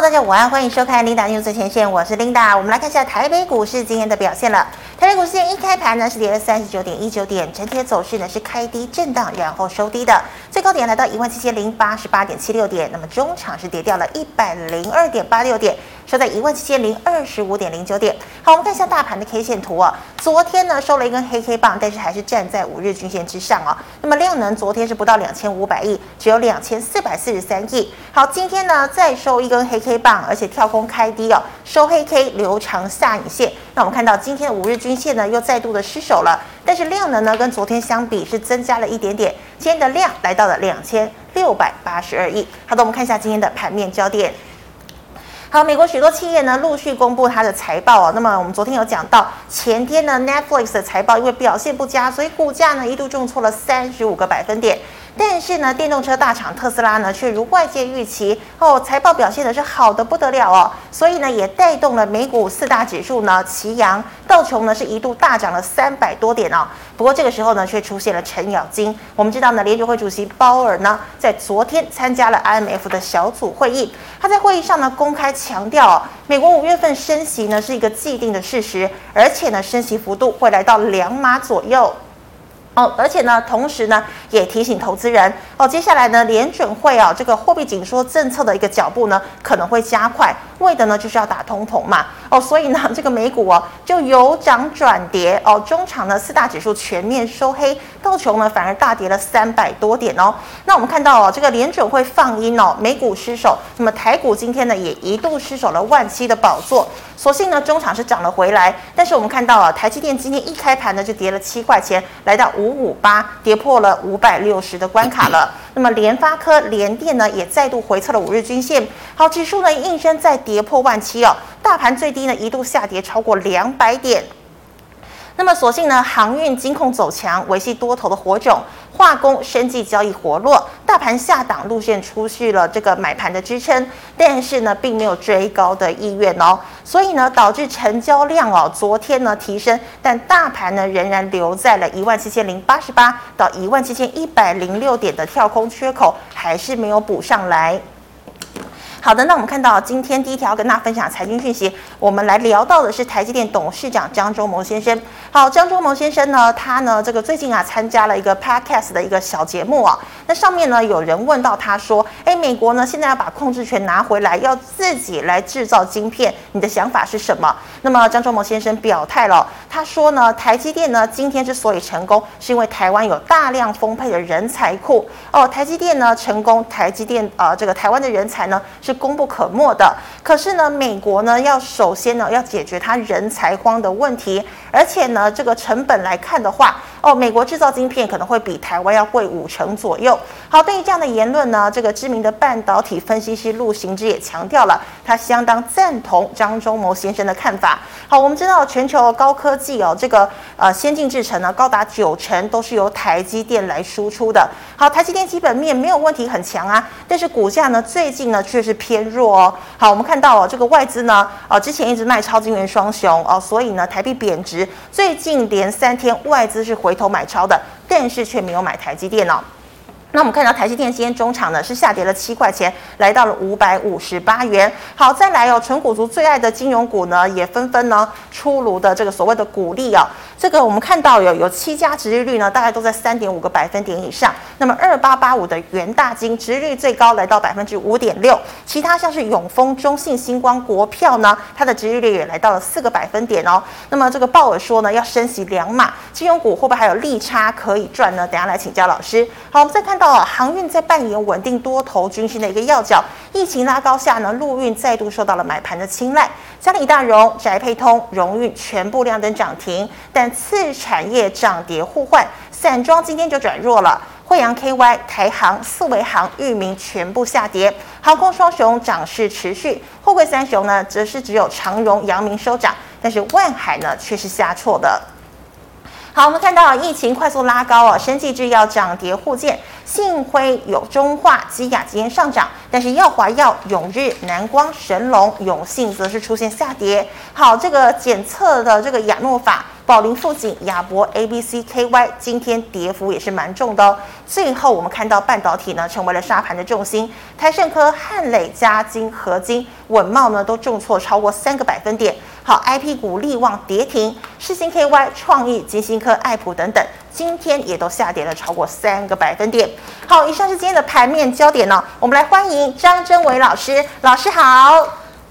大家午安，欢迎收看 Linda News 前线，我是 Linda。我们来看一下台北股市今天的表现了。台北股市一开盘呢是跌了三十九点一九点，整体的走势呢是开低震荡，然后收低的，最高点来到一万七千零八十八点七六点，那么中场是跌掉了一百零二点八六点。收在一万七千零二十五点零九点。好，我们看一下大盘的 K 线图啊。昨天呢收了一根黑 K 棒，但是还是站在五日均线之上啊。那么量能昨天是不到两千五百亿，只有两千四百四十三亿。好，今天呢再收一根黑 K 棒，而且跳空开低哦，收黑 K 留长下影线。那我们看到今天的五日均线呢又再度的失守了，但是量能呢跟昨天相比是增加了一点点。今天的量来到了两千六百八十二亿。好的，我们看一下今天的盘面焦点。好，美国许多企业呢陆续公布它的财报哦。那么我们昨天有讲到，前天呢 Netflix 的财报因为表现不佳，所以股价呢一度重挫了三十五个百分点。但是呢，电动车大厂特斯拉呢，却如外界预期哦，财报表现的是好的不得了哦，所以呢，也带动了美股四大指数呢齐扬，道琼呢是一度大涨了三百多点哦。不过这个时候呢，却出现了程咬金。我们知道呢，联准会主席鲍尔呢，在昨天参加了 IMF 的小组会议，他在会议上呢公开强调哦，美国五月份升息呢是一个既定的事实，而且呢，升息幅度会来到两码左右。哦，而且呢，同时呢，也提醒投资人哦，接下来呢，联准会啊，这个货币紧缩政策的一个脚步呢，可能会加快，为的呢，就是要打通膨嘛。哦，所以呢，这个美股哦，就由涨转跌哦，中场呢，四大指数全面收黑，道琼呢反而大跌了三百多点哦。那我们看到哦，这个联准会放鹰哦，美股失守，那么台股今天呢，也一度失守了万七的宝座。所幸呢，中场是涨了回来，但是我们看到啊，台积电今天一开盘呢，就跌了七块钱，来到五五八，跌破了五百六十的关卡了。那么联发科、联电呢，也再度回测了五日均线。好，指数呢应声再跌破万七哦，大盘最低呢一度下跌超过两百点。那么，所幸呢，航运、金控走强，维系多头的火种；化工、生技交易活络，大盘下档路线出现了这个买盘的支撑，但是呢，并没有追高的意愿哦。所以呢，导致成交量哦，昨天呢提升，但大盘呢仍然留在了一万七千零八十八到一万七千一百零六点的跳空缺口，还是没有补上来。好的，那我们看到今天第一条跟大家分享财经讯息，我们来聊到的是台积电董事长张忠谋先生。好，张忠谋先生呢，他呢这个最近啊参加了一个 podcast 的一个小节目啊，那上面呢有人问到他说，哎，美国呢现在要把控制权拿回来，要自己来制造晶片，你的想法是什么？那么张忠谋先生表态了，他说呢，台积电呢今天之所以成功，是因为台湾有大量丰沛的人才库哦，台积电呢成功，台积电啊、呃、这个台湾的人才呢功不可没的，可是呢，美国呢要首先呢要解决它人才荒的问题，而且呢，这个成本来看的话，哦，美国制造晶片可能会比台湾要贵五成左右。好，对于这样的言论呢，这个知名的半导体分析师陆行之也强调了，他相当赞同张忠谋先生的看法。好，我们知道全球高科技哦，这个呃先进制程呢，高达九成都是由台积电来输出的。好，台积电基本面没有问题，很强啊，但是股价呢最近呢却是偏弱。哦，好，我们看到哦，这个外资呢，呃，之前一直卖超晶圆双雄哦，所以呢，台币贬值，最近连三天外资是回头买超的，但是却没有买台积电哦。那我们看到台积电今天中场呢是下跌了七块钱，来到了五百五十八元。好，再来哦，纯股族最爱的金融股呢也纷纷呢出炉的这个所谓的股利、哦，这个我们看到有有七家殖利率呢大概都在三点五个百分点以上。那么二八八五的元大金殖利率最高来到百分之五点六，其他像是永丰、中信、星光、国票呢，它的殖利率也来到了四个百分点哦。那么这个鲍尔说呢要升息两码，金融股会不会还有利差可以赚呢？等下来请教老师。好，我们再看。到啊航运在扮演稳定多头军心的一个要角，疫情拉高下呢，陆运再度受到了买盘的青睐。嘉里大荣、宅配通、荣运全部亮灯涨停，但次产业涨跌互换，散装今天就转弱了。惠阳 KY、台航、四维航、域名全部下跌，航空双雄涨势持续，货柜三雄呢，则是只有长荣、阳明收涨，但是万海呢却是下挫的。好，我们看到疫情快速拉高哦，生技制药涨跌互见，信辉、有中化、基亚今天上涨，但是耀华药、永日、南光、神龙、永信则是出现下跌。好，这个检测的这个亚诺法。宝林富锦、亚博、A B C K Y 今天跌幅也是蛮重的哦。最后我们看到半导体呢成为了沙盘的重心，台盛科、汉磊、嘉晶、合金、稳懋呢都重挫超过三个百分点。好，I P 股力旺跌停，世星 K Y、创意、金星科、爱普等等，今天也都下跌了超过三个百分点。好，以上是今天的盘面焦点呢。我们来欢迎张真伟老师，老师好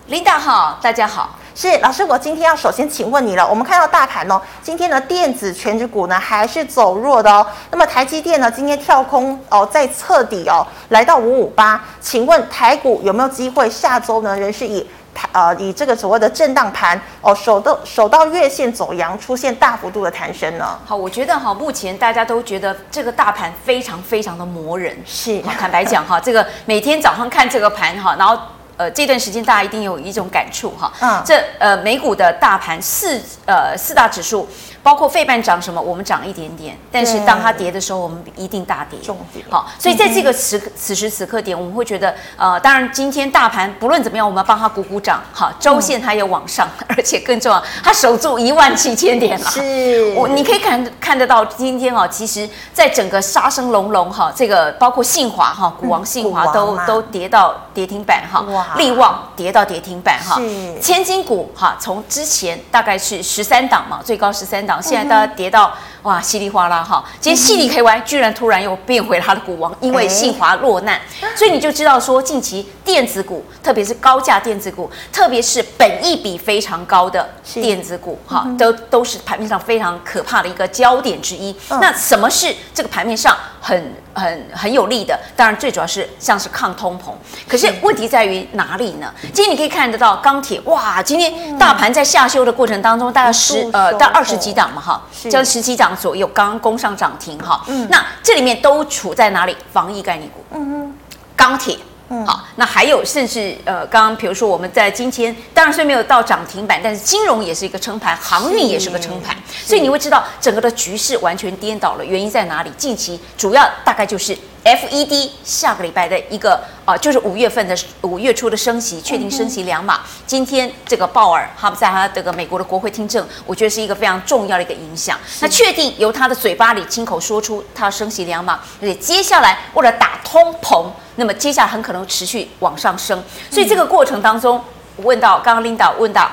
，Linda 好，大家好。是老师，我今天要首先请问你了。我们看到大盘哦，今天的电子权值股呢还是走弱的哦。那么台积电呢，今天跳空哦，在测底哦，来到五五八。请问台股有没有机会下周呢，仍是以台呃以这个所谓的震荡盘哦，守到守到月线走阳，出现大幅度的弹升呢？好，我觉得哈，目前大家都觉得这个大盘非常非常的磨人。是，坦白讲哈，这个每天早上看这个盘哈，然后。呃，这段时间大家一定有一种感触哈，嗯，这呃美股的大盘四呃四大指数。包括费半涨什么，我们涨一点点，但是当它跌的时候，我们一定大跌。重点好，所以在这个时此时此刻点，我们会觉得，呃，当然今天大盘不论怎么样，我们要帮它鼓鼓掌。好，周线它也往上，而且更重要，它守住一万七千点了。是，我你可以看看得到，今天哦，其实在整个杀声隆隆哈，这个包括信华哈，股王信华都都跌到跌停板哈，力旺跌到跌停板哈，千金股哈，从之前大概是十三档嘛，最高十三。现在大家跌到。哇，稀里哗啦哈！今天矽力 KY 居然突然又变回他的股王，因为信华落难，所以你就知道说，近期电子股，特别是高价电子股，特别是本益比非常高的电子股，哈，都都是盘面上非常可怕的一个焦点之一。那什么是这个盘面上很很很有利的？当然，最主要是像是抗通膨。可是问题在于哪里呢？今天你可以看得到钢铁，哇，今天大盘在下修的过程当中，大概十呃到二十几档嘛，哈，将十几档。左右刚刚攻上涨停哈，嗯，那这里面都处在哪里？防疫概念股，嗯钢铁，嗯，好，那还有甚至呃，刚刚比如说我们在今天，当然虽然没有到涨停板，但是金融也是一个撑盘，航运也是个撑盘，所以你会知道整个的局势完全颠倒了，原因在哪里？近期主要大概就是。FED 下个礼拜的一个啊、呃，就是五月份的五月初的升息，确定升息两码。今天这个鲍尔他们在他这个美国的国会听证，我觉得是一个非常重要的一个影响。那确定由他的嘴巴里亲口说出他要升息两码，而且接下来为了打通膨，那么接下来很可能持续往上升。所以这个过程当中，我问到刚刚领导问到。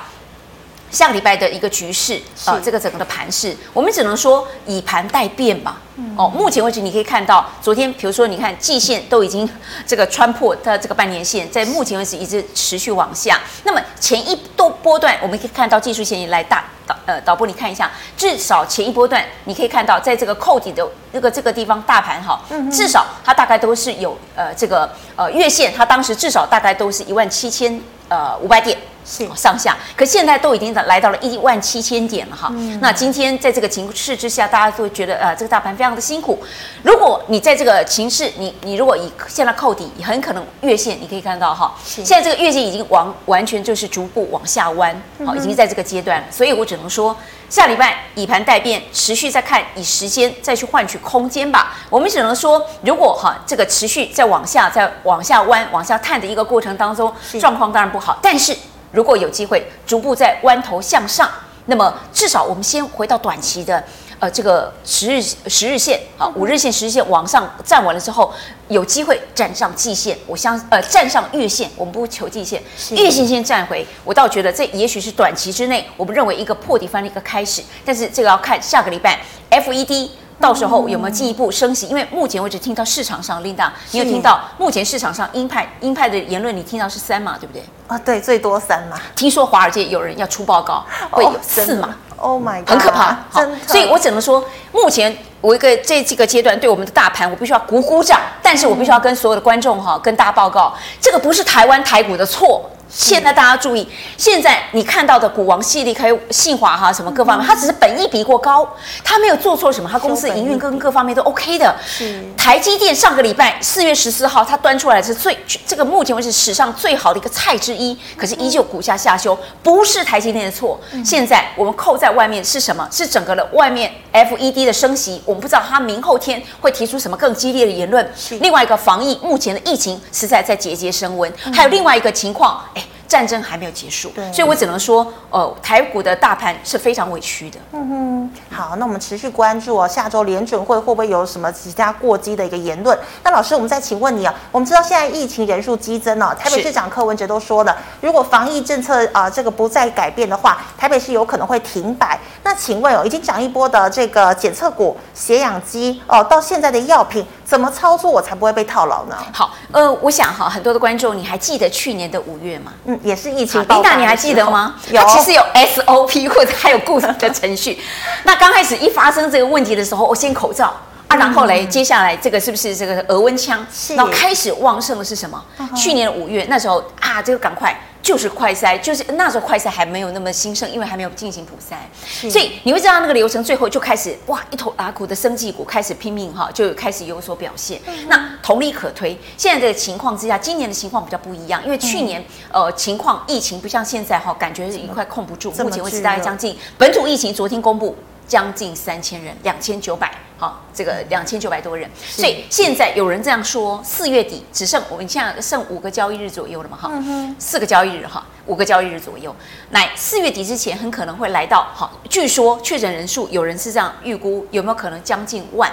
下个礼拜的一个局势啊、呃，这个整个的盘势，我们只能说以盘待变吧。嗯、哦，目前为止你可以看到，昨天比如说你看季线都已经这个穿破它这个半年线，在目前为止一直持续往下。那么前一多波段，我们可以看到技术线也来大导呃导播，你看一下，至少前一波段你可以看到，在这个扣底的这个这个地方大盘哈，至少它大概都是有呃这个呃月线，它当时至少大概都是一万七千呃五百点。是上下，可现在都已经来到了一万七千点了哈。嗯、那今天在这个情势之下，大家都会觉得呃，这个大盘非常的辛苦。如果你在这个情势，你你如果以现在扣底，很可能月线你可以看到哈，现在这个月线已经往完全就是逐步往下弯，好，已经在这个阶段了。所以我只能说，下礼拜以盘待变，持续再看，以时间再去换取空间吧。我们只能说，如果哈这个持续在往下、再往下弯、往下探的一个过程当中，状况当然不好，但是。如果有机会逐步在弯头向上，那么至少我们先回到短期的，呃，这个十日十日线，啊，五日线、十日线往上站稳了之后，有机会站上季线，我相呃站上月线，我们不求季线，月线先站回，我倒觉得这也许是短期之内，我们认为一个破底翻的一个开始，但是这个要看下个礼拜 FED。到时候有没有进一步升息？因为目前为止听到市场上，Linda，你有听到目前市场上鹰派鹰派的言论？你听到是三码，对不对？啊，对，最多三码。听说华尔街有人要出报告，会有四码。Oh my God，很可怕。好，所以我只能说，目前我一个这这个阶段对我们的大盘，我必须要鼓鼓掌。但是我必须要跟所有的观众哈，跟大家报告，这个不是台湾台股的错。现在大家注意，现在你看到的股王系列还有信华哈什么各方面，它只是本益比过高，它没有做错什么，它公司营运跟各方面都 OK 的。是台积电上个礼拜四月十四号，它端出来是最这个目前为止史上最好的一个菜之一，可是依旧股价下修，不是台积电的错。现在我们扣在外面是什么？是整个的外面 FED 的升息，我们不知道它明后天会提出什么更激烈的言论。另外一个防疫，目前的疫情实在在节节升温，还有另外一个情况，哎。战争还没有结束，对所以我只能说，呃，台股的大盘是非常委屈的。嗯哼，好，那我们持续关注哦，下周联准会会不会有什么其他过激的一个言论？那老师，我们再请问你啊，我们知道现在疫情人数激增哦，台北市长柯文哲都说了，如果防疫政策啊、呃、这个不再改变的话，台北市有可能会停摆。那请问哦，已经涨一波的这个检测股、血氧机哦，到现在的药品。怎么操作我才不会被套牢呢？好，呃，我想哈，很多的观众，你还记得去年的五月吗？嗯，也是疫情爆发。琳达，你还记得吗？有，它其实有 SOP 或者还有固定的程序。那刚开始一发生这个问题的时候，我先口罩啊，然后嘞，接下来这个是不是这个额温枪？是。然后开始旺盛的是什么？去年五月那时候啊，这个赶快。就是快筛，就是那时候快筛还没有那么兴盛，因为还没有进行普筛，所以你会知道那个流程最后就开始哇，一头拉苦的生技股开始拼命哈，就开始有所表现。嗯、那同理可推，现在这个情况之下，今年的情况比较不一样，因为去年、嗯、呃情况疫情不像现在哈，感觉是一块控不住，目前为止大概将近本土疫情昨天公布。将近三千人，两千九百，好，这个两千九百多人，所以现在有人这样说，四月底只剩我们现在剩五个交易日左右了嘛，哈、嗯，四个交易日哈，五个交易日左右，来四月底之前很可能会来到，好，据说确诊人数有人是这样预估，有没有可能将近万？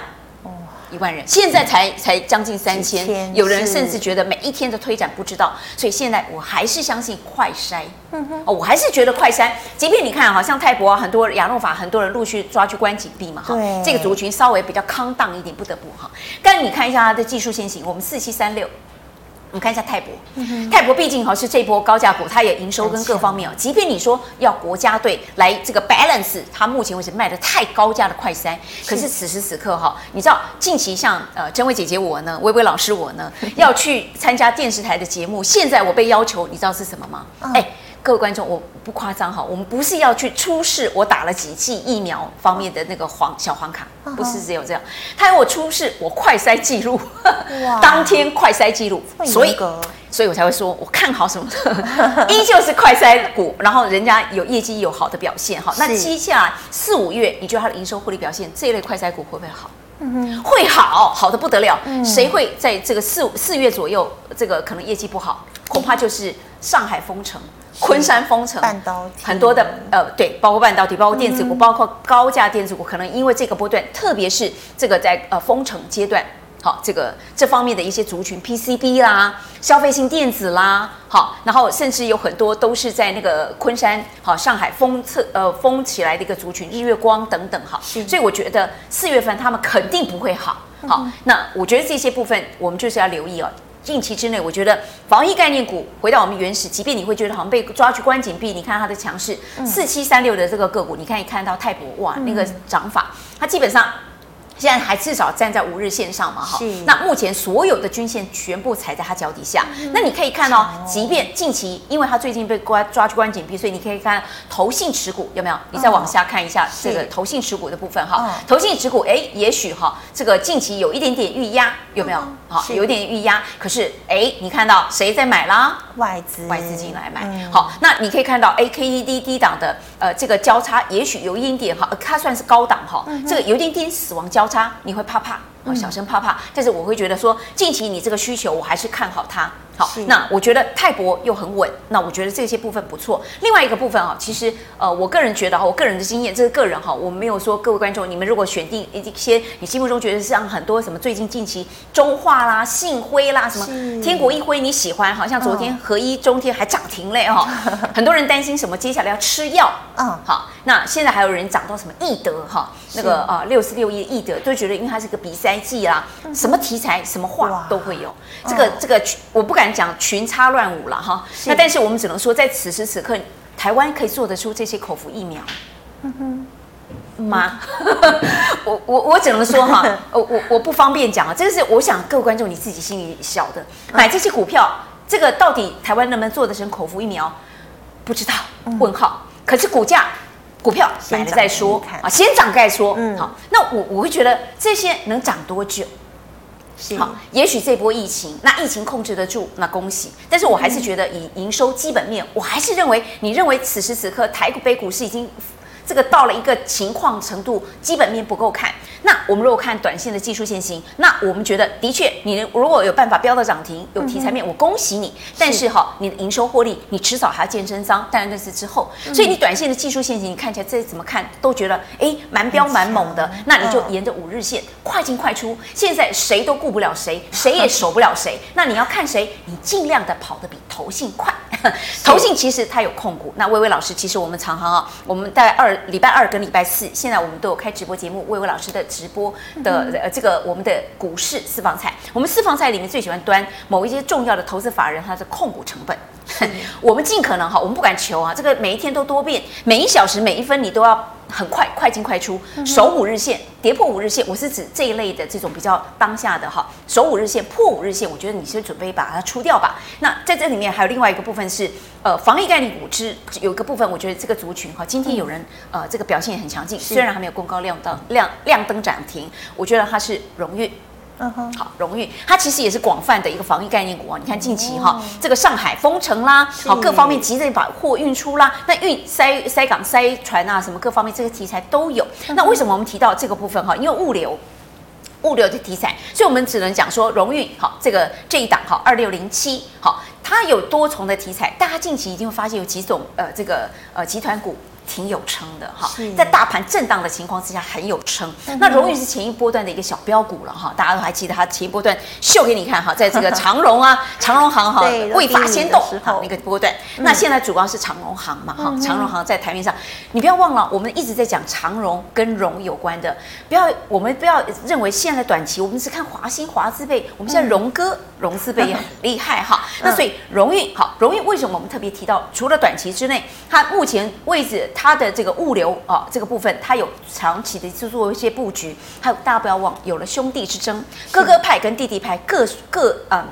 一万人，现在才才将近三千，千有人甚至觉得每一天的推展不知道，所以现在我还是相信快筛，嗯、哼。哦，我还是觉得快筛，即便你看好像泰博啊，很多亚诺法，很多人陆续抓去关禁闭嘛，哈。对，这个族群稍微比较康荡一点，不得不哈。但你看一下它的技术先行，我们四七三六。我们看一下泰博，泰博毕竟哈是这波高价股，它也营收跟各方面哦。即便你说要国家队来这个 balance，它目前为止卖的太高价的快筛，可是此时此刻哈，你知道近期像呃珍薇姐姐我呢，薇薇老师我呢 要去参加电视台的节目，现在我被要求，你知道是什么吗？哎、嗯。各位观众，我不夸张哈，我们不是要去出示我打了几剂疫苗方面的那个黄小黄卡，不是只有这样，他要我出示我快筛记录，哇。当天快筛记录，所以所以我才会说我看好什么的，依旧是快筛股，然后人家有业绩有好的表现哈，那接下来四五月，你觉得它的营收获利表现这一类快筛股会不会好？会好，好的不得了，谁会在这个四四月左右，这个可能业绩不好，恐怕就是上海封城。昆山封城，半导体。很多的呃，对，包括半导体，包括电子股，嗯、包括高价电子股，可能因为这个波段，特别是这个在呃封城阶段，好，这个这方面的一些族群，PCB 啦，消费性电子啦，好，然后甚至有很多都是在那个昆山，好，上海封测呃封起来的一个族群，日月光等等，哈，是。所以我觉得四月份他们肯定不会好，好，嗯、那我觉得这些部分我们就是要留意哦。近期之内，我觉得防疫概念股回到我们原始，即便你会觉得好像被抓去关紧闭，你看它的强势，四七三六的这个个股，你看一看到泰博哇，那个涨法，它基本上。现在还至少站在五日线上嘛，哈是，那目前所有的均线全部踩在它脚底下。嗯、那你可以看到，即便近期，因为它最近被关抓去关紧闭，所以你可以看投信持股有没有？你再往下看一下这个投信持股的部分哈。是投信持股，哎，也许哈，这个近期有一点点预压，有没有？好、嗯，有一点预压。可是，哎，你看到谁在买啦？外资，外资进来买。嗯、好，那你可以看到，AKD 低档的，呃，这个交叉，也许有一点点哈，它算是高档哈，嗯、这个有一点点死亡交。交叉你会怕怕，小声怕怕，但是我会觉得说，近期你这个需求我还是看好它。好，那我觉得泰博又很稳，那我觉得这些部分不错。另外一个部分啊，其实呃，我个人觉得哈，我个人的经验，这是个人哈，我没有说各位观众，你们如果选定一些你心目中觉得像很多什么最近近期中化啦、信辉啦什么天国一辉你喜欢，好像昨天合一中天还涨停嘞哈，哦、很多人担心什么接下来要吃药，嗯，好，那现在还有人涨到什么易德哈，那个啊六四六一易德都觉得因为它是个鼻塞剂啦，什么题材什么话都会有，这个这个我不敢。讲群差乱舞了哈，那但是我们只能说，在此时此刻，台湾可以做得出这些口服疫苗，嗯哼，妈，我我我只能说哈，我我我不方便讲啊，这个是我想各位观众你自己心里晓得，买这些股票这个到底台湾能不能做得成口服疫苗？不知道，问号。嗯、可是股价，股票买了再说啊，先涨再说。嗯，好，那我我会觉得这些能涨多久？是好，也许这波疫情，那疫情控制得住，那恭喜。但是我还是觉得以营收基本面，我还是认为，你认为此时此刻台北股市已经。这个到了一个情况程度，基本面不够看。那我们如果看短线的技术线型，那我们觉得的确，你如果有办法飙到涨停，有题材面，我恭喜你。但是哈，你的营收获利，你迟早还要见真章。当然那是之后，所以你短线的技术线型，你看起来这怎么看都觉得哎，蛮飙蛮猛的。那你就沿着五日线快进快出。现在谁都顾不了谁，谁也守不了谁。那你要看谁，你尽量的跑得比投信快。投信其实它有控股。那薇薇老师，其实我们常常啊，我们在二。礼拜二跟礼拜四，现在我们都有开直播节目，薇薇老师的直播的呃，这个我们的股市私房菜，我们私房菜里面最喜欢端某一些重要的投资法人他的控股成本，我们尽可能哈，我们不敢求啊，这个每一天都多变，每一小时每一分你都要。很快，快进快出，守五日线，跌破五日线，我是指这一类的这种比较当下的哈，守五日线，破五日线，我觉得你先准备把它出掉吧。那在这里面还有另外一个部分是，呃，防疫概念股之有一个部分，我觉得这个族群哈，今天有人呃这个表现也很强劲，虽然还没有公告亮灯亮亮灯涨停，我觉得它是荣运。嗯哼，好，荣誉它其实也是广泛的一个防疫概念股啊。你看近期哈，这个上海封城啦，好，各方面急着把货运出啦，那运塞塞港塞船啊，什么各方面这个题材都有。那为什么我们提到这个部分哈？因为物流，物流的题材，所以我们只能讲说荣誉好，这个这一档哈，二六零七好，它有多重的题材。大家近期一定会发现有几种呃这个呃集团股。挺有撑的哈，在大盘震荡的情况之下很有撑。那荣誉是前一波段的一个小标股了哈，大家都还记得它前一波段秀给你看哈，在这个长荣啊，长荣行哈未发先动好那个波段。那现在主要是长荣行嘛哈，长荣行在台面上，你不要忘了，我们一直在讲长荣跟荣有关的，不要我们不要认为现在短期我们是看华兴华资贝，我们现在荣哥荣资贝也 很厉害哈。那所以荣誉好，荣誉为什么我们特别提到？除了短期之内，它目前位置。它的这个物流啊，这个部分它有长期的去做一些布局，还有大家不要忘，有了兄弟之争，哥哥派跟弟弟派各各呃。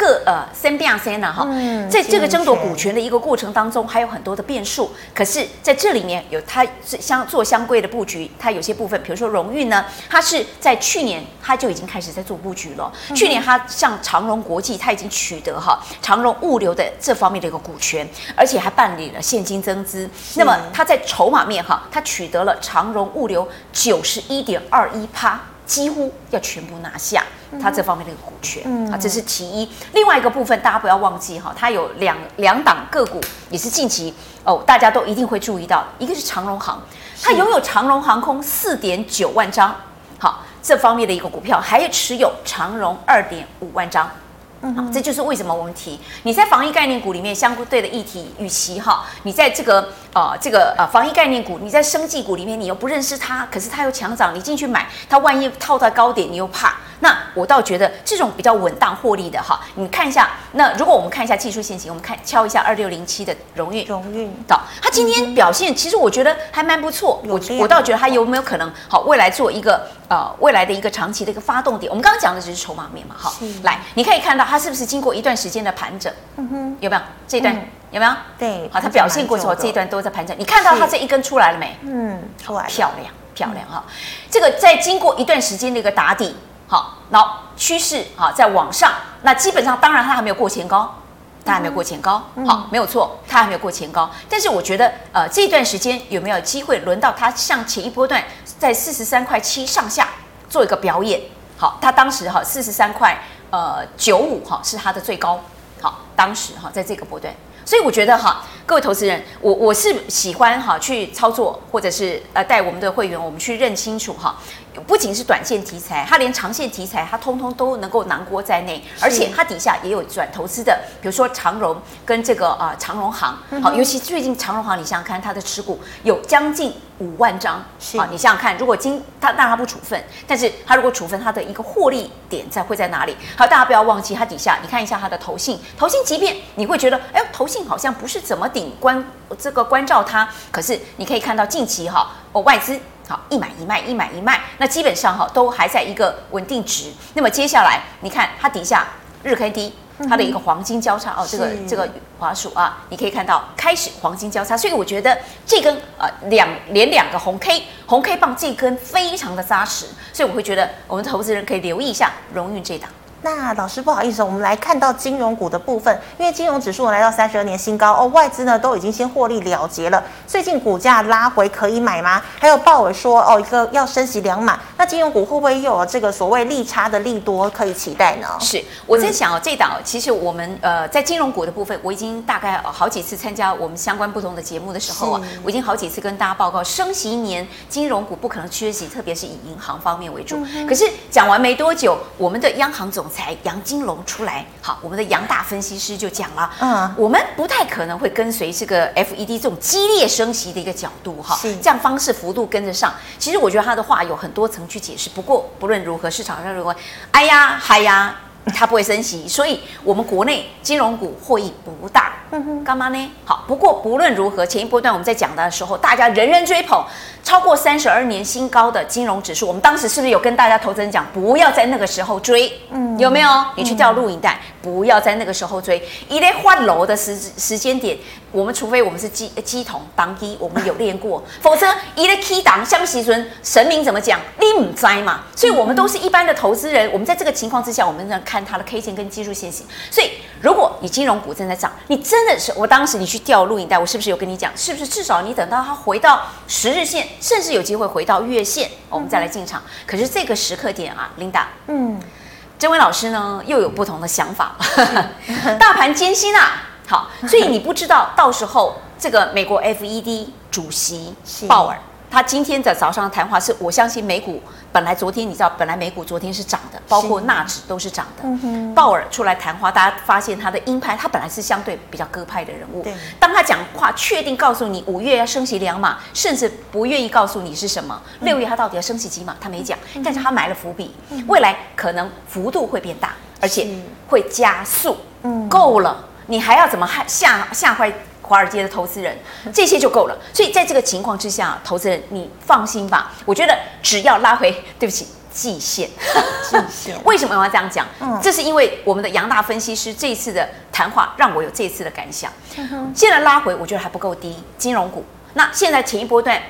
各呃，三变三呢哈，在这个争夺股权的一个过程当中，还有很多的变数。可是在这里面有它相做相关的布局，它有些部分，比如说荣运呢，它是在去年它就已经开始在做布局了。去年它像长荣国际，它已经取得哈长荣物流的这方面的一个股权，而且还办理了现金增资。那么它在筹码面哈，它取得了长荣物流九十一点二一趴，几乎要全部拿下。它这方面的一个股权，啊，这是其一。另外一个部分，大家不要忘记哈，它有两两档个股，也是近期哦，大家都一定会注意到。一个是长荣航，它拥有长荣航空四点九万张，好，这方面的一个股票，还有持有长荣二点五万张。嗯，这就是为什么我们提你在防疫概念股里面相对的议题与其哈，你在这个呃这个呃防疫概念股，你在生技股里面你又不认识它，可是它又强涨，你进去买，它万一套在高点，你又怕。那我倒觉得这种比较稳当获利的哈，你看一下。那如果我们看一下技术线型，我们看敲一下二六零七的荣运，荣运到它今天表现，其实我觉得还蛮不错。我我倒觉得它有没有可能好未来做一个呃未来的一个长期的一个发动点？我们刚刚讲的只是筹码面嘛，好，来你可以看到它是不是经过一段时间的盘整？嗯哼，有没有这一段有没有？对，好，它表现过之后这一段都在盘整，你看到它这一根出来了没？嗯，出来，漂亮漂亮哈。这个在经过一段时间的一个打底。好，然后趋势啊，在往上，那基本上当然它还没有过前高，它还没有过前高，好，没有错，它还没有过前高。但是我觉得，呃，这段时间有没有机会轮到它像前一波段在四十三块七上下做一个表演？好，他当时哈四十三块呃九五哈是他的最高，好，当时哈在这个波段，所以我觉得哈，各位投资人，我我是喜欢哈去操作，或者是呃带我们的会员，我们去认清楚哈。不仅是短线题材，它连长线题材，它通通都能够囊括在内，而且它底下也有转投资的，比如说长荣跟这个啊长荣行，好，尤其最近长荣行，你想想看，它的持股有将近五万张，好啊，你想想看，如果今它当然它不处分，但是它如果处分，它的一个获利点在会在哪里？好，大家不要忘记它底下，你看一下它的投信，投信即便你会觉得，哎呦，投信好像不是怎么顶关这个关照它，可是你可以看到近期哈，哦外资。好，一买一卖，一买一卖，那基本上哈都还在一个稳定值。那么接下来你看它底下日 K D，它的一个黄金交叉哦，这个这个滑鼠啊，你可以看到开始黄金交叉，所以我觉得这根呃两连两个红 K 红 K 棒这根非常的扎实，所以我会觉得我们投资人可以留意一下荣运这档。那老师不好意思，我们来看到金融股的部分，因为金融指数来到三十二年新高哦，外资呢都已经先获利了结了，最近股价拉回可以买吗？还有鲍尔说哦，一个要升息两码，那金融股会不会又有这个所谓利差的利多可以期待呢？是我在想哦，嗯、这档其实我们呃在金融股的部分，我已经大概好几次参加我们相关不同的节目的时候啊，我已经好几次跟大家报告，升息一年金融股不可能缺席，特别是以银行方面为主。嗯、可是讲完没多久，我们的央行总才杨金龙出来，好，我们的杨大分析师就讲了，嗯，我们不太可能会跟随这个 FED 这种激烈升息的一个角度，哈，是这样方式幅度跟着上。其实我觉得他的话有很多层去解释。不过不论如何，市场上如果，哎呀，嗨呀，他不会升息，所以我们国内金融股获益不大。嗯哼，干嘛呢？好，不过不论如何，前一波段我们在讲的时候，大家人人追捧。超过三十二年新高的金融指数，我们当时是不是有跟大家投资人讲，不要在那个时候追？嗯，有没有？你去调录影带，嗯、不要在那个时候追。一旦换楼的时时间点，我们除非我们是乩乩童当一，我们有练过，否则一旦 key 档相西尊神明怎么讲？你唔栽嘛？所以我们都是一般的投资人，我们在这个情况之下，我们在看它的 K 线跟技术线型。所以，如果你金融股正在涨，你真的是我当时你去调录影带，我是不是有跟你讲？是不是至少你等到它回到十日线？甚至有机会回到月线，我们再来进场。可是这个时刻点啊，Linda，嗯，这位老师呢又有不同的想法。大盘艰辛啊，好，所以你不知道到时候这个美国 FED 主席 鲍尔。他今天的早上的谈话是，我相信美股本来昨天你知道，本来美股昨天是涨的，包括纳指都是涨的。嗯、鲍尔出来谈话，大家发现他的鹰派，他本来是相对比较鸽派的人物。对。当他讲话确定告诉你五月要升息两码，甚至不愿意告诉你是什么，六月他到底要升息几码，他没讲，嗯、但是他埋了伏笔，嗯、未来可能幅度会变大，而且会加速。嗯，够了，你还要怎么害吓吓坏？华尔街的投资人，这些就够了。所以在这个情况之下，投资人你放心吧。我觉得只要拉回，对不起，季线，季线。为什么我要这样讲？嗯，这是因为我们的杨大分析师这一次的谈话，让我有这一次的感想。嗯，现在拉回，我觉得还不够低。金融股，那现在前一波段。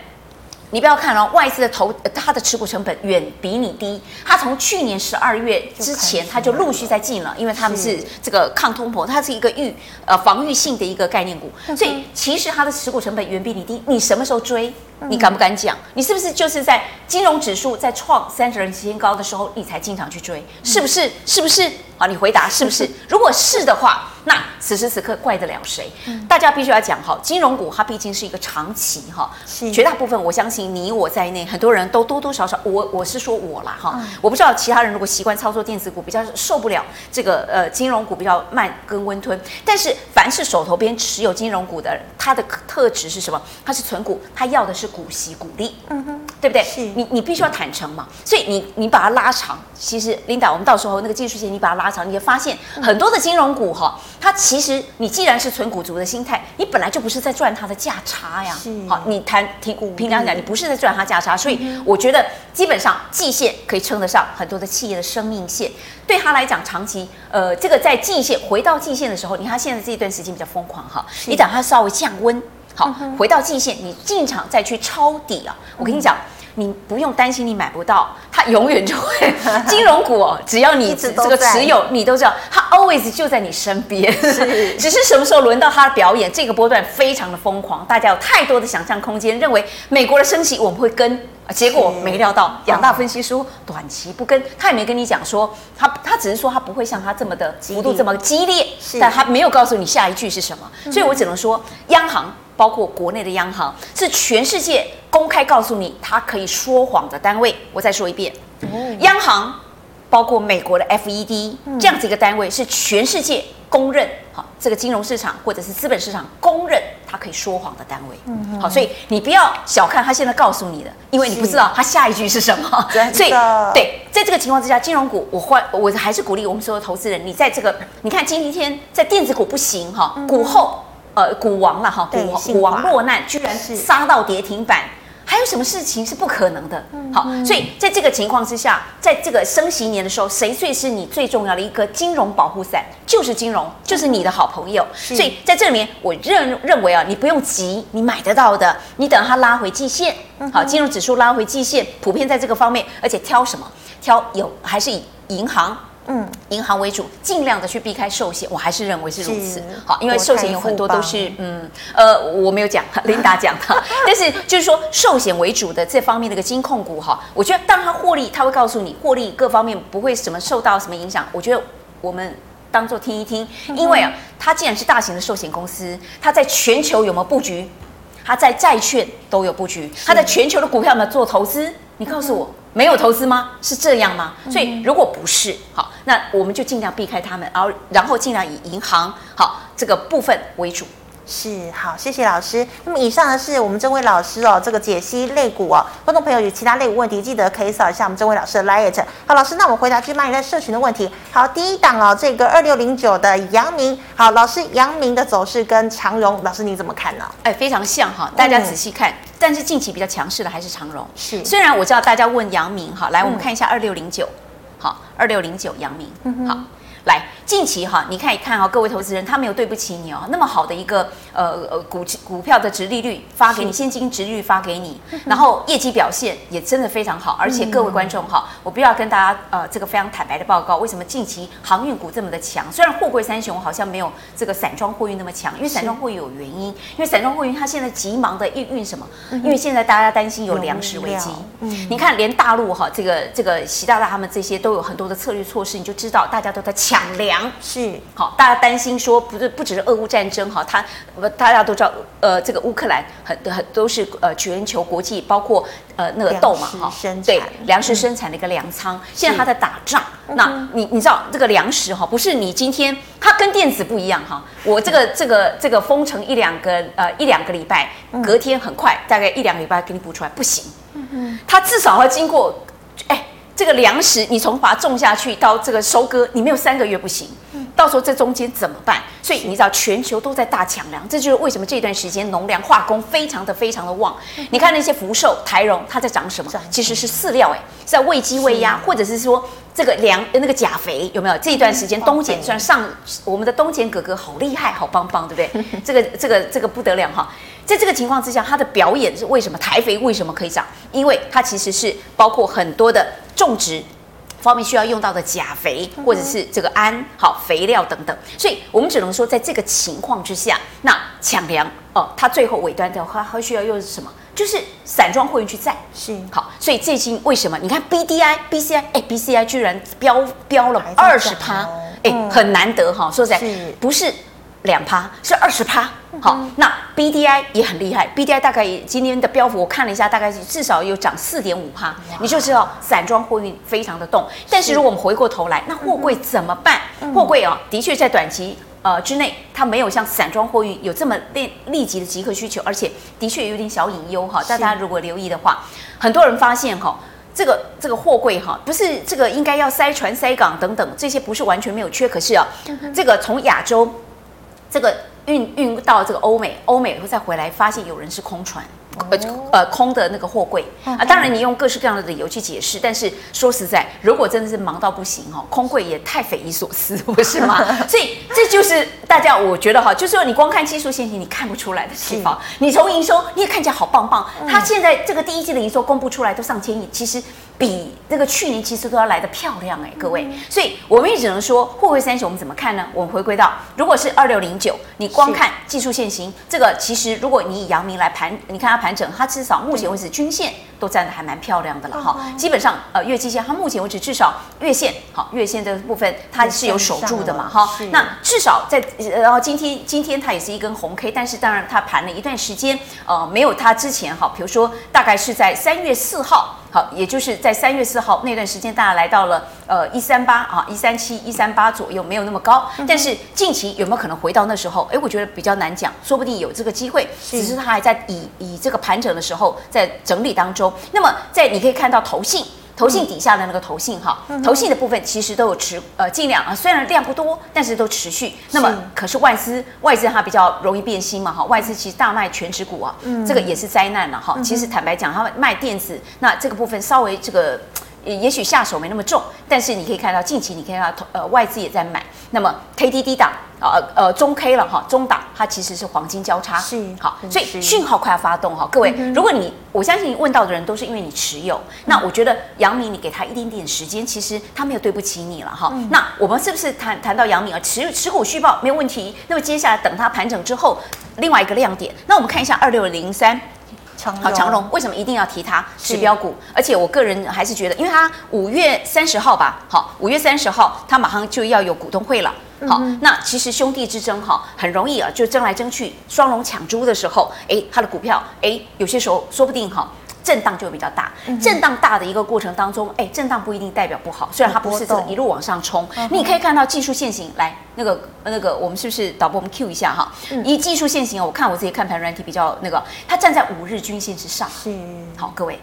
你不要看哦，外资的投，它的持股成本远比你低。它从去年十二月之前，它就陆续在进了，因为他们是这个抗通膨，它是一个预呃防御性的一个概念股，所以其实它的持股成本远比你低。你什么时候追？你敢不敢讲？你是不是就是在金融指数在创三十年新高的时候，你才经常去追？是不是？是不是？好，你回答是不是？如果是的话。那此时此刻怪得了谁？嗯、大家必须要讲哈，金融股它毕竟是一个长期哈，绝大部分我相信你我在内，很多人都多多少少，我我是说我啦哈，嗯、我不知道其他人如果习惯操作电子股，比较受不了这个呃金融股比较慢跟温吞。但是凡是手头边持有金融股的人，它的特质是什么？它是存股，它要的是股息股利，嗯哼，对不对？是你你必须要坦诚嘛，所以你你把它拉长，其实 Linda，我们到时候那个技术线你把它拉长，你会发现很多的金融股哈。它其实，你既然是存股族的心态，你本来就不是在赚它的价差呀。好，你谈平平常讲，你不是在赚它价差，所以我觉得基本上季线可以称得上很多的企业的生命线。对他来讲，长期呃，这个在季线回到季线的时候，你看现在这一段时间比较疯狂哈，你等它稍微降温，好，回到季线，你进场再去抄底啊。我跟你讲。你不用担心你买不到，它永远就会 金融股哦，只要你这个持有，你都知道它 always 就在你身边。是，只是什么时候轮到它的表演？这个波段非常的疯狂，大家有太多的想象空间，认为美国的升息我们会跟，结果没料到两大分析说短期不跟，他也没跟你讲说他他只是说他不会像他这么的幅度这么激烈，但他没有告诉你下一句是什么，所以我只能说央行。包括国内的央行是全世界公开告诉你，它可以说谎的单位。我再说一遍，央行包括美国的 FED 这样子一个单位是全世界公认好，这个金融市场或者是资本市场公认它可以说谎的单位。嗯好，所以你不要小看他现在告诉你的，因为你不知道他下一句是什么。所以对，在这个情况之下，金融股我换我还是鼓励我们所有投资人，你在这个你看今天在电子股不行哈，股后。呃，股王了哈，股股王落难，居然杀到跌停板，还有什么事情是不可能的？好，所以在这个情况之下，在这个升息年的时候，谁最是你最重要的一个金融保护伞？就是金融，就是你的好朋友。所以在这里面，我认认为啊，你不用急，你买得到的，你等它拉回季线，好，金融指数拉回季线，普遍在这个方面，而且挑什么？挑有还是以银行？嗯，银行为主，尽量的去避开寿险，我还是认为是如此。好，因为寿险有很多都是，嗯，呃，我没有讲，琳达讲的，但是就是说寿险为主的这方面的一个金控股哈，我觉得当它获利，它会告诉你获利各方面不会什么受到什么影响。我觉得我们当做听一听，因为啊，它既然是大型的寿险公司，它在全球有没有布局？它在债券都有布局，它在全球的股票有没有做投资？你告诉我。没有投资吗？是这样吗？所以如果不是，好，那我们就尽量避开他们，然后然后尽量以银行好这个部分为主。是好，谢谢老师。那么以上呢是我们这位老师哦，这个解析类股哦，观众朋友有其他类股问题，记得可以扫一下我们这位老师的 LINE。好，老师，那我们回答去蚂蚁在社群的问题。好，第一档哦，这个二六零九的阳明。好，老师，阳明的走势跟长荣，老师你怎么看呢？哎，非常像哈，大家仔细看，但是近期比较强势的还是长荣。是，虽然我知道大家问阳明，哈，来我们看一下二六零九，好，二六零九阳明，嗯、好。来，近期哈，你看一看哦，各位投资人，他没有对不起你哦，那么好的一个呃呃股股票的值利率发给你，现金值利率发给你，然后业绩表现也真的非常好，而且各位观众哈，我不要跟大家呃这个非常坦白的报告，为什么近期航运股这么的强？虽然货柜三雄好像没有这个散装货运那么强，因为散装货运有原因，因为散装货运它现在急忙的运运什么？因为现在大家担心有粮食危机，嗯，你看连大陆哈这个这个习大大他们这些都有很多的策略措施，你就知道大家都在。抢粮。是。好，大家担心说不是不只是俄乌战争哈，它大家都知道呃这个乌克兰很很都是呃全球国际包括呃那个豆嘛哈，对粮食生产的一个粮仓，现在他在打仗，那你你知道这个粮食哈不是你今天它跟电子不一样哈，我这个这个这个封城一两个呃一两个礼拜，隔天很快大概一两个礼拜给你补出来不行，嗯它至少要经过。这个粮食，你从把它种下去到这个收割，你没有三个月不行。到时候这中间怎么办？所以你知道全球都在大抢粮，这就是为什么这段时间农粮化工非常的非常的旺。你看那些福寿、台荣，它在涨什么？其实是饲料，哎，在喂鸡喂鸭，或者是说这个粮那个钾肥有没有？这一段时间东碱虽然上，我们的东碱哥哥好厉害，好棒棒，对不对？这个这个这个不得了哈。在这个情况之下，它的表演是为什么台肥为什么可以涨？因为它其实是包括很多的。种植方面需要用到的钾肥，或者是这个氨好肥料等等，所以我们只能说，在这个情况之下，那抢粮哦，它最后尾端的话，它需要用什么？就是散装货运去载，是好，所以最近为什么？你看 B D I B C I 哎，B C I 居然飙飙了二十趴，哎，很难得哈，说实在，不是。两趴是二十趴，好，那 B D I 也很厉害，B D I 大概今天的标幅我看了一下，大概是至少有涨四点五趴，你就知道散装货运非常的动。但是如果我们回过头来，那货柜怎么办？货柜啊，的确在短期呃之内，它没有像散装货运有这么立立即的即刻需求，而且的确有点小隐忧哈。大家如果留意的话，很多人发现哈，这个这个货柜哈，不是这个应该要塞船塞港等等这些不是完全没有缺，可是啊，这个从亚洲。这个运运到这个欧美，欧美以后再回来，发现有人是空船。呃呃，空的那个货柜啊，当然你用各式各样的理由去解释，但是说实在，如果真的是忙到不行哦，空柜也太匪夷所思，不是吗？所以这就是大家我觉得哈，就是说你光看技术线型，你看不出来的地方。你从营收你也看起来好棒棒，它现在这个第一季的营收公布出来都上千亿，其实比那个去年其实都要来的漂亮哎，各位。所以我们也只能说，沪汇三雄我们怎么看呢？我们回归到，如果是二六零九，你光看技术线型，这个其实如果你以阳明来盘，你看它。盘整，它至少目前为止均线都站得还蛮漂亮的了哈。基本上呃月季线，它目前为止至少月线好月线这个部分它是有守住的嘛哈。那至少在然后今天今天它也是一根红 K，但是当然它盘了一段时间呃没有它之前哈，比如说大概是在三月四号。好，也就是在三月四号那段时间，大家来到了呃一三八啊一三七一三八左右，没有那么高。但是近期有没有可能回到那时候？哎，我觉得比较难讲，说不定有这个机会。只是它还在以以这个盘整的时候在整理当中。那么在你可以看到投信。投信底下的那个投信哈，投信的部分其实都有持呃尽量啊，虽然量不多，但是都持续。那么可是外资外资它比较容易变心嘛哈，外资其实大卖权值股啊，这个也是灾难了哈。其实坦白讲，他们卖电子，那这个部分稍微这个。也许下手没那么重，但是你可以看到近期你可以看到呃外资也在买。那么 K D D 档呃呃中 K 了哈，中档它其实是黄金交叉，是好，所以讯号快要发动哈。各位，嗯、如果你我相信问到的人都是因为你持有，嗯、那我觉得杨明你给他一点点时间，其实他没有对不起你了哈。嗯、那我们是不是谈谈到杨明啊持持股续报没有问题？那么接下来等它盘整之后，另外一个亮点，那我们看一下二六零三。好，长荣为什么一定要提它指标股？而且我个人还是觉得，因为它五月三十号吧，好，五月三十号它马上就要有股东会了。好，那其实兄弟之争哈，很容易啊，就争来争去，双龙抢珠的时候，哎，它的股票哎，有些时候说不定哈。震荡就会比较大，震荡大的一个过程当中，哎，震荡不一定代表不好，虽然它不是这个一路往上冲，你可以看到技术线型来那个那个，我们是不是导播我们 Q 一下哈？以技术线型，我看我自己看盘软体比较那个，它站在五日均线之上，是。好，各位，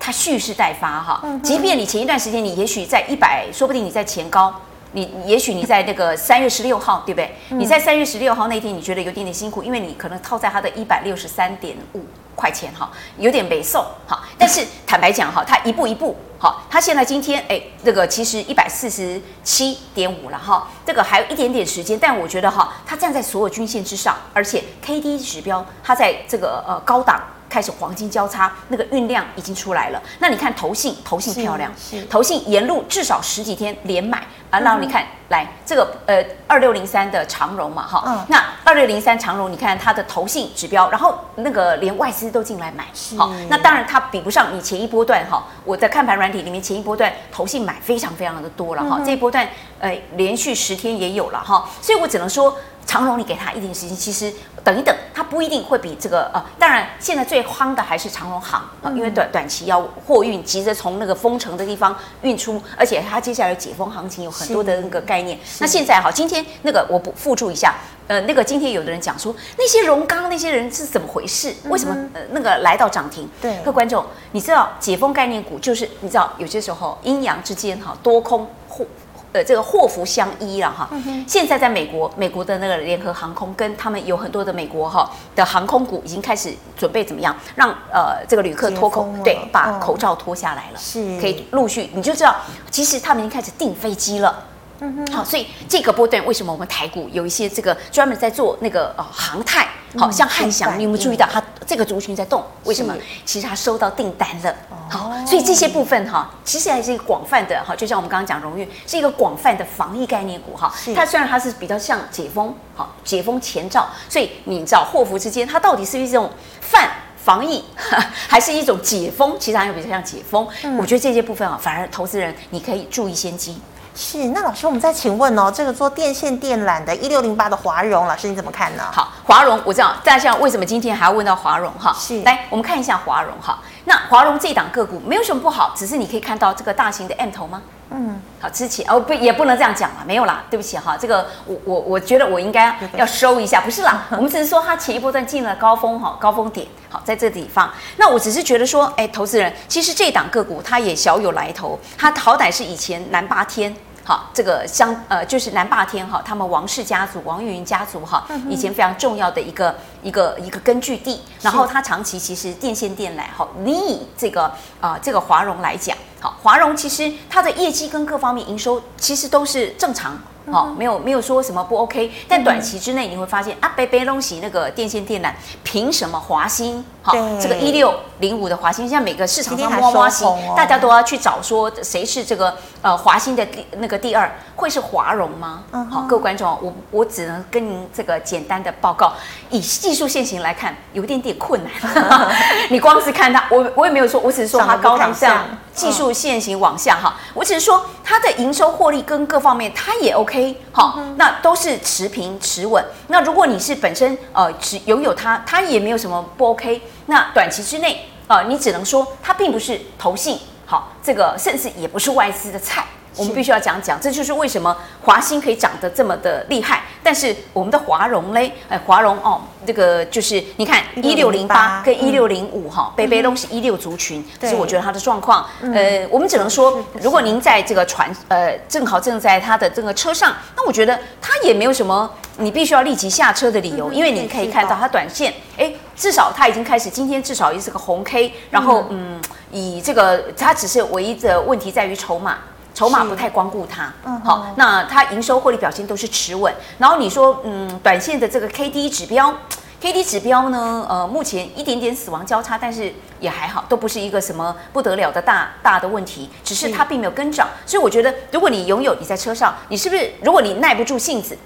它蓄势待发哈，即便你前一段时间你也许在一百，说不定你在前高。你也许你在那个三月十六号，对不对？你在三月十六号那天，你觉得有点点辛苦，因为你可能套在它的一百六十三点五块钱哈，有点没送哈。但是坦白讲哈，它一步一步哈，它现在今天哎，这个其实一百四十七点五了哈，这个还有一点点时间，但我觉得哈，它站在所有均线之上，而且 K D 指标它在这个呃高档。开始黄金交叉，那个运量已经出来了。那你看投信，投信漂亮，投信沿路至少十几天连买啊。然后你看，嗯、来这个呃二六零三的长荣嘛，哈，嗯、那二六零三长荣，你看它的投信指标，然后那个连外资都进来买，好是，那当然它比不上你前一波段哈。我在看盘软体里面前一波段投信买非常非常的多了哈，这一波段呃连续十天也有了哈，所以我只能说。长荣，你给他一点时间，其实等一等，它不一定会比这个呃，当然现在最慌的还是长荣行啊，因为短短期要货运，急着从那个封城的地方运出，而且它接下来解封行情有很多的那个概念。那现在好，今天那个我不附注一下，呃，那个今天有的人讲说那些荣刚那些人是怎么回事？为什么呃那个来到涨停？对，各位观众，你知道解封概念股就是你知道有些时候阴阳之间哈多空互。呃，这个祸福相依了哈。现在在美国，美国的那个联合航空跟他们有很多的美国哈的航空股已经开始准备怎么样，让呃这个旅客脱口，对，把口罩脱下来了，是，可以陆续你就知道，其实他们已经开始订飞机了。嗯哼，好，所以这个波段为什么我们台股有一些这个专门在做那个呃航太，好像汉翔，你有没有注意到它这个族群在动？为什么？其实它收到订单了。好，所以这些部分哈，其实还是一个广泛的哈，就像我们刚刚讲荣誉是一个广泛的防疫概念股哈。它虽然它是比较像解封，好解封前兆，所以你知道祸福之间，它到底是一种泛防疫，还是一种解封？其实还有比较像解封。我觉得这些部分啊，反而投资人你可以注意先机。是，那老师，我们再请问哦，这个做电线电缆的一六零八的华荣，老师你怎么看呢？好，华荣，我知道大家为什么今天还要问到华荣哈？是，来我们看一下华荣哈。那华荣这档个股没有什么不好，只是你可以看到这个大型的 M 头吗？嗯，好，之前哦不也不能这样讲了，没有啦，对不起哈，这个我我我觉得我应该要收一下，不是啦，我们只是说它前一波段进了高峰哈，高峰点，好在这地方，那我只是觉得说，哎，投资人其实这档个股它也小有来头，它好歹是以前南八天。好，这个相呃就是南霸天哈，他们王氏家族、王玉云家族哈，以前非常重要的一个一个一个根据地。然后他长期其实电线电缆哈，你以这个啊、呃、这个华融来讲，好，华融其实它的业绩跟各方面营收其实都是正常。好，没有没有说什么不 OK，但短期之内你会发现啊，北北东西那个电线电缆，凭什么华新？好，这个一六零五的华新，现在每个市场上摸摸新，大家都要去找说谁是这个呃华新的第那个第二，会是华荣吗？好，各位观众，我我只能跟您这个简单的报告，以技术线型来看，有一点点困难。你光是看它，我我也没有说，我只是说它高档上技术线型往下哈，我只是说它的营收获利跟各方面它也 OK。好，那都是持平持稳。那如果你是本身呃持拥有它，它也没有什么不 OK。那短期之内呃，你只能说它并不是投信，好，这个甚至也不是外资的菜。我们必须要讲讲，这就是为什么华兴可以涨得这么的厉害，但是我们的华荣嘞，哎，华荣哦，这个就是你看一六零八跟一六零五哈，北北都是一六族群，所以我觉得它的状况，呃，我们只能说，如果您在这个船，呃，正好正在它的这个车上，那我觉得它也没有什么你必须要立即下车的理由，因为你可以看到它短线，哎，至少它已经开始，今天至少也是个红 K，然后嗯。以这个，它只是唯一的问题在于筹码，筹码不太光顾它。嗯，好，那它营收获利表现都是持稳。然后你说，嗯，短线的这个 K D 指标，K D 指标呢，呃，目前一点点死亡交叉，但是也还好，都不是一个什么不得了的大大的问题，只是它并没有跟涨。所以我觉得，如果你拥有，你在车上，你是不是？如果你耐不住性子。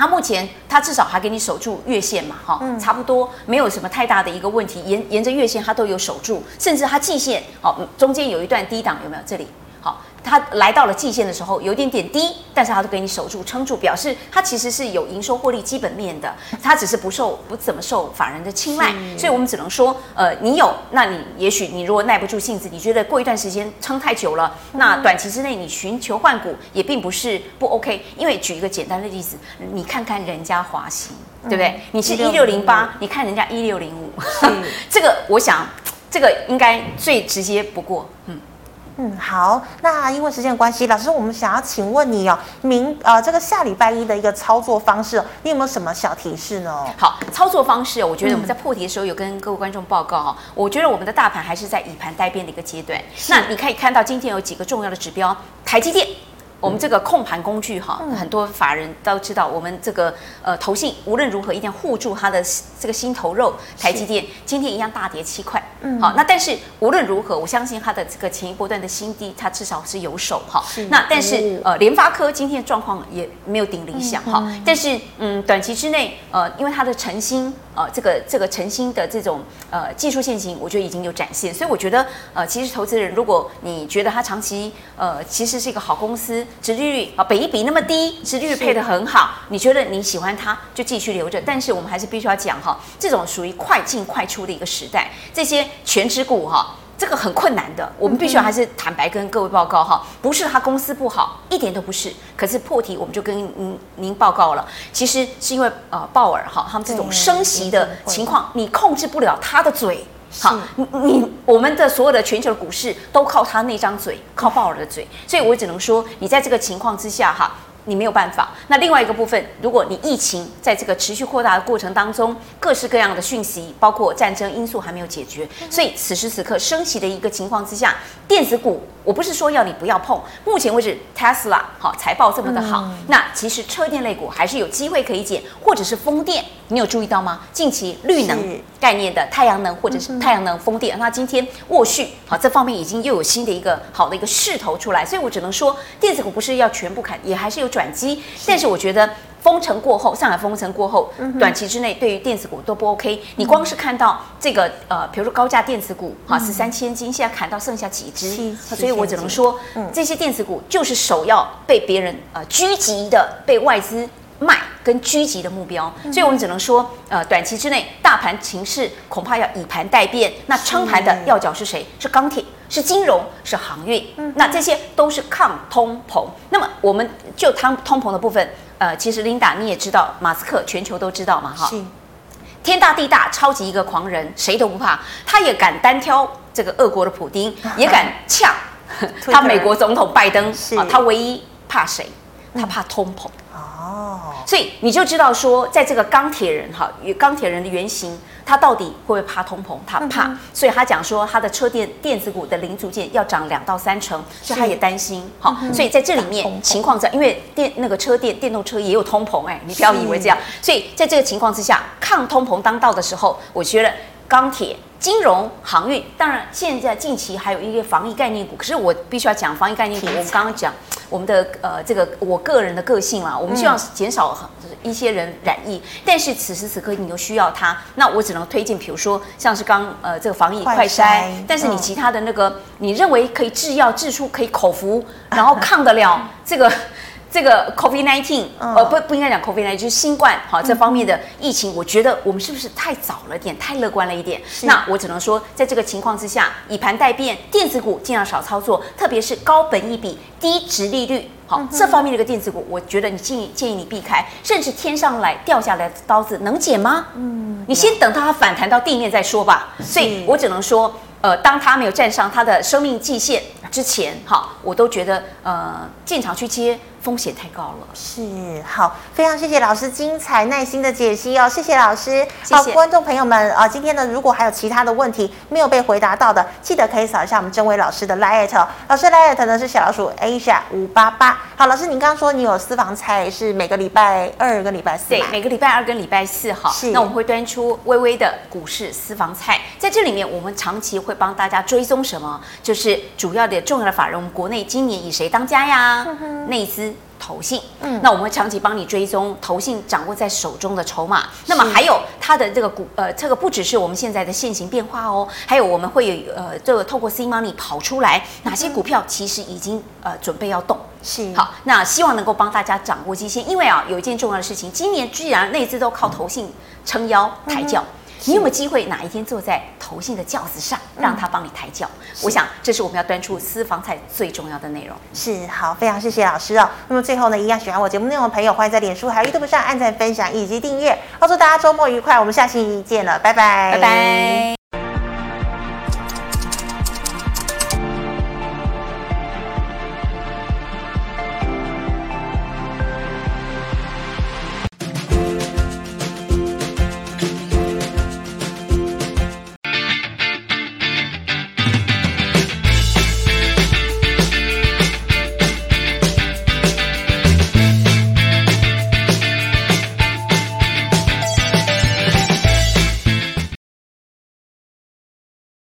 它目前，它至少还给你守住月线嘛，哈、嗯，差不多没有什么太大的一个问题，沿沿着月线它都有守住，甚至它季线，好，中间有一段低档有没有？这里，好。它来到了季线的时候，有点点低，但是它都给你守住、撑住，表示它其实是有营收获利基本面的，它只是不受不怎么受法人的青睐，所以我们只能说，呃，你有，那你也许你如果耐不住性子，你觉得过一段时间撑太久了，那短期之内你寻求换股也并不是不 OK，因为举一个简单的例子，你看看人家华兴，对不对？你是一六零八，你看人家一六零五，这个我想这个应该最直接不过，嗯。嗯，好，那因为时间关系，老师，我们想要请问你哦，明呃，这个下礼拜一的一个操作方式，你有没有什么小提示呢？好，操作方式，我觉得我们在破题的时候有跟各位观众报告哈，嗯、我觉得我们的大盘还是在以盘待变的一个阶段。那你可以看到今天有几个重要的指标，台积电。我们这个控盘工具哈，很多法人都知道，我们这个呃投信无论如何一定要护住它的这个心头肉，台积电今天一样大跌七块，嗯，好，那但是无论如何，我相信它的这个前一波段的新低，它至少是有手哈。那但是呃联发科今天的状况也没有顶理想哈，但是嗯短期之内呃因为它的诚心。呃，这个这个诚心的这种呃技术线型，我觉得已经有展现，所以我觉得呃，其实投资人，如果你觉得它长期呃其实是一个好公司，殖利率啊，比一比那么低，殖利率配得很好，你觉得你喜欢它，就继续留着。但是我们还是必须要讲哈，这种属于快进快出的一个时代，这些全职股哈。这个很困难的，我们必须要还是坦白跟各位报告哈，不是他公司不好，一点都不是。可是破题我们就跟您您报告了，其实是因为呃鲍尔哈他们这种升息的情况，你控制不了他的嘴，好，你你我们的所有的全球的股市都靠他那张嘴，靠鲍尔的嘴，所以我只能说，你在这个情况之下哈。你没有办法。那另外一个部分，如果你疫情在这个持续扩大的过程当中，各式各样的讯息，包括战争因素还没有解决，所以此时此刻升息的一个情况之下，电子股。我不是说要你不要碰，目前为止，Tesla 好财报这么的好，嗯、那其实车电类股还是有机会可以减，或者是风电，你有注意到吗？近期绿能概念的太阳能或者是太阳能风电，嗯、那今天沃旭好这方面已经又有新的一个好的一个势头出来，所以我只能说电子股不是要全部砍，也还是有转机，是但是我觉得。封城过后，上海封城过后，短期之内对于电子股都不 OK。你光是看到这个呃，比如说高价电子股哈，十三千金，现在砍到剩下几只，所以我只能说，这些电子股就是首要被别人呃狙击的，被外资卖跟狙击的目标。所以我们只能说，呃，短期之内大盘情势恐怕要以盘待变。那撑盘的要角是谁？是钢铁，是金融，是航运。那这些都是抗通膨。那么我们就通通膨的部分。呃，其实琳达你也知道，马斯克全球都知道嘛，哈是，天大地大，超级一个狂人，谁都不怕，他也敢单挑这个俄国的普丁，也敢呛他美国总统拜登，是啊，他唯一怕谁？他怕通膨。哦，所以你就知道说，在这个钢铁人哈，与钢铁人的原型。他到底会不会怕通膨？他怕，嗯、所以他讲说他的车电电子股的零组件要涨两到三成，所以他也担心。好，所以在这里面情况下，因为电那个车电电动车也有通膨，哎，你不要以为这样。所以在这个情况之下，抗通膨当道的时候，我觉得钢铁。金融、航运，当然现在近期还有一个防疫概念股，可是我必须要讲防疫概念股。我们刚刚讲我们的呃这个我个人的个性啦，我们希望减少一些人染疫，嗯、但是此时此刻你又需要它，那我只能推荐，比如说像是刚呃这个防疫快筛，但是你其他的那个、嗯、你认为可以制药制出可以口服，然后抗得了 这个。这个 COVID nineteen，呃，不不应该讲 COVID nineteen，就是新冠好这方面的疫情，我觉得我们是不是太早了点，太乐观了一点？那我只能说，在这个情况之下，以盘待变，电子股尽量少操作，特别是高本益比、低值利率，好这方面的一个电子股，我觉得你建议建议你避开，甚至天上来掉下来的刀子能捡吗？嗯，你先等到它反弹到地面再说吧。所以我只能说。呃，当它没有站上它的生命季线之前，哈，我都觉得呃，进场去接。风险太高了，是好，非常谢谢老师精彩耐心的解析哦，谢谢老师。好，观众朋友们啊，今天呢，如果还有其他的问题没有被回答到的，记得可以扫一下我们真伟老师的 LINE 老师 LINE 呢是小老鼠 Asia 五八八。好，老师，您刚刚说你有私房菜是每个礼拜二跟礼拜四，对，每个礼拜二跟礼拜四，哈，是。那我们会端出微微的股市私房菜，在这里面我们长期会帮大家追踪什么？就是主要的重要的法人，我们国内今年以谁当家呀？内资。投信，嗯，那我们会长期帮你追踪投信掌握在手中的筹码，那么还有它的这个股，呃，这个不只是我们现在的现行变化哦，还有我们会有呃，这个透过 C Money 跑出来哪些股票其实已经呃准备要动，是。好，那希望能够帮大家掌握这些，因为啊，有一件重要的事情，今年居然内资都靠投信撑腰抬轿。嗯你有没有机会哪一天坐在投信的轿子上，让他帮你抬轿？嗯、我想这是我们要端出私房菜最重要的内容。是好，非常谢谢老师哦。那么最后呢，一样喜欢我节目内容的朋友，欢迎在脸书还有 YouTube 上按赞、分享以及订阅。祝大家周末愉快，我们下期见了，拜拜，拜拜。